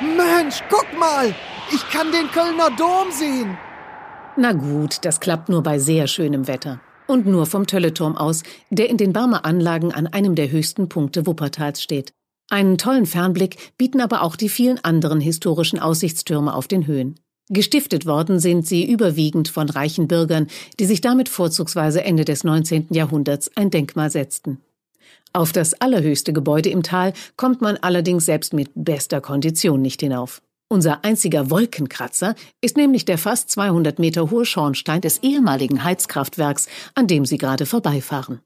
Mensch, guck mal! Ich kann den Kölner Dom sehen! Na gut, das klappt nur bei sehr schönem Wetter. Und nur vom Tölleturm aus, der in den Barmer Anlagen an einem der höchsten Punkte Wuppertals steht. Einen tollen Fernblick bieten aber auch die vielen anderen historischen Aussichtstürme auf den Höhen. Gestiftet worden sind sie überwiegend von reichen Bürgern, die sich damit vorzugsweise Ende des 19. Jahrhunderts ein Denkmal setzten. Auf das allerhöchste Gebäude im Tal kommt man allerdings selbst mit bester Kondition nicht hinauf. Unser einziger Wolkenkratzer ist nämlich der fast 200 Meter hohe Schornstein des ehemaligen Heizkraftwerks, an dem Sie gerade vorbeifahren.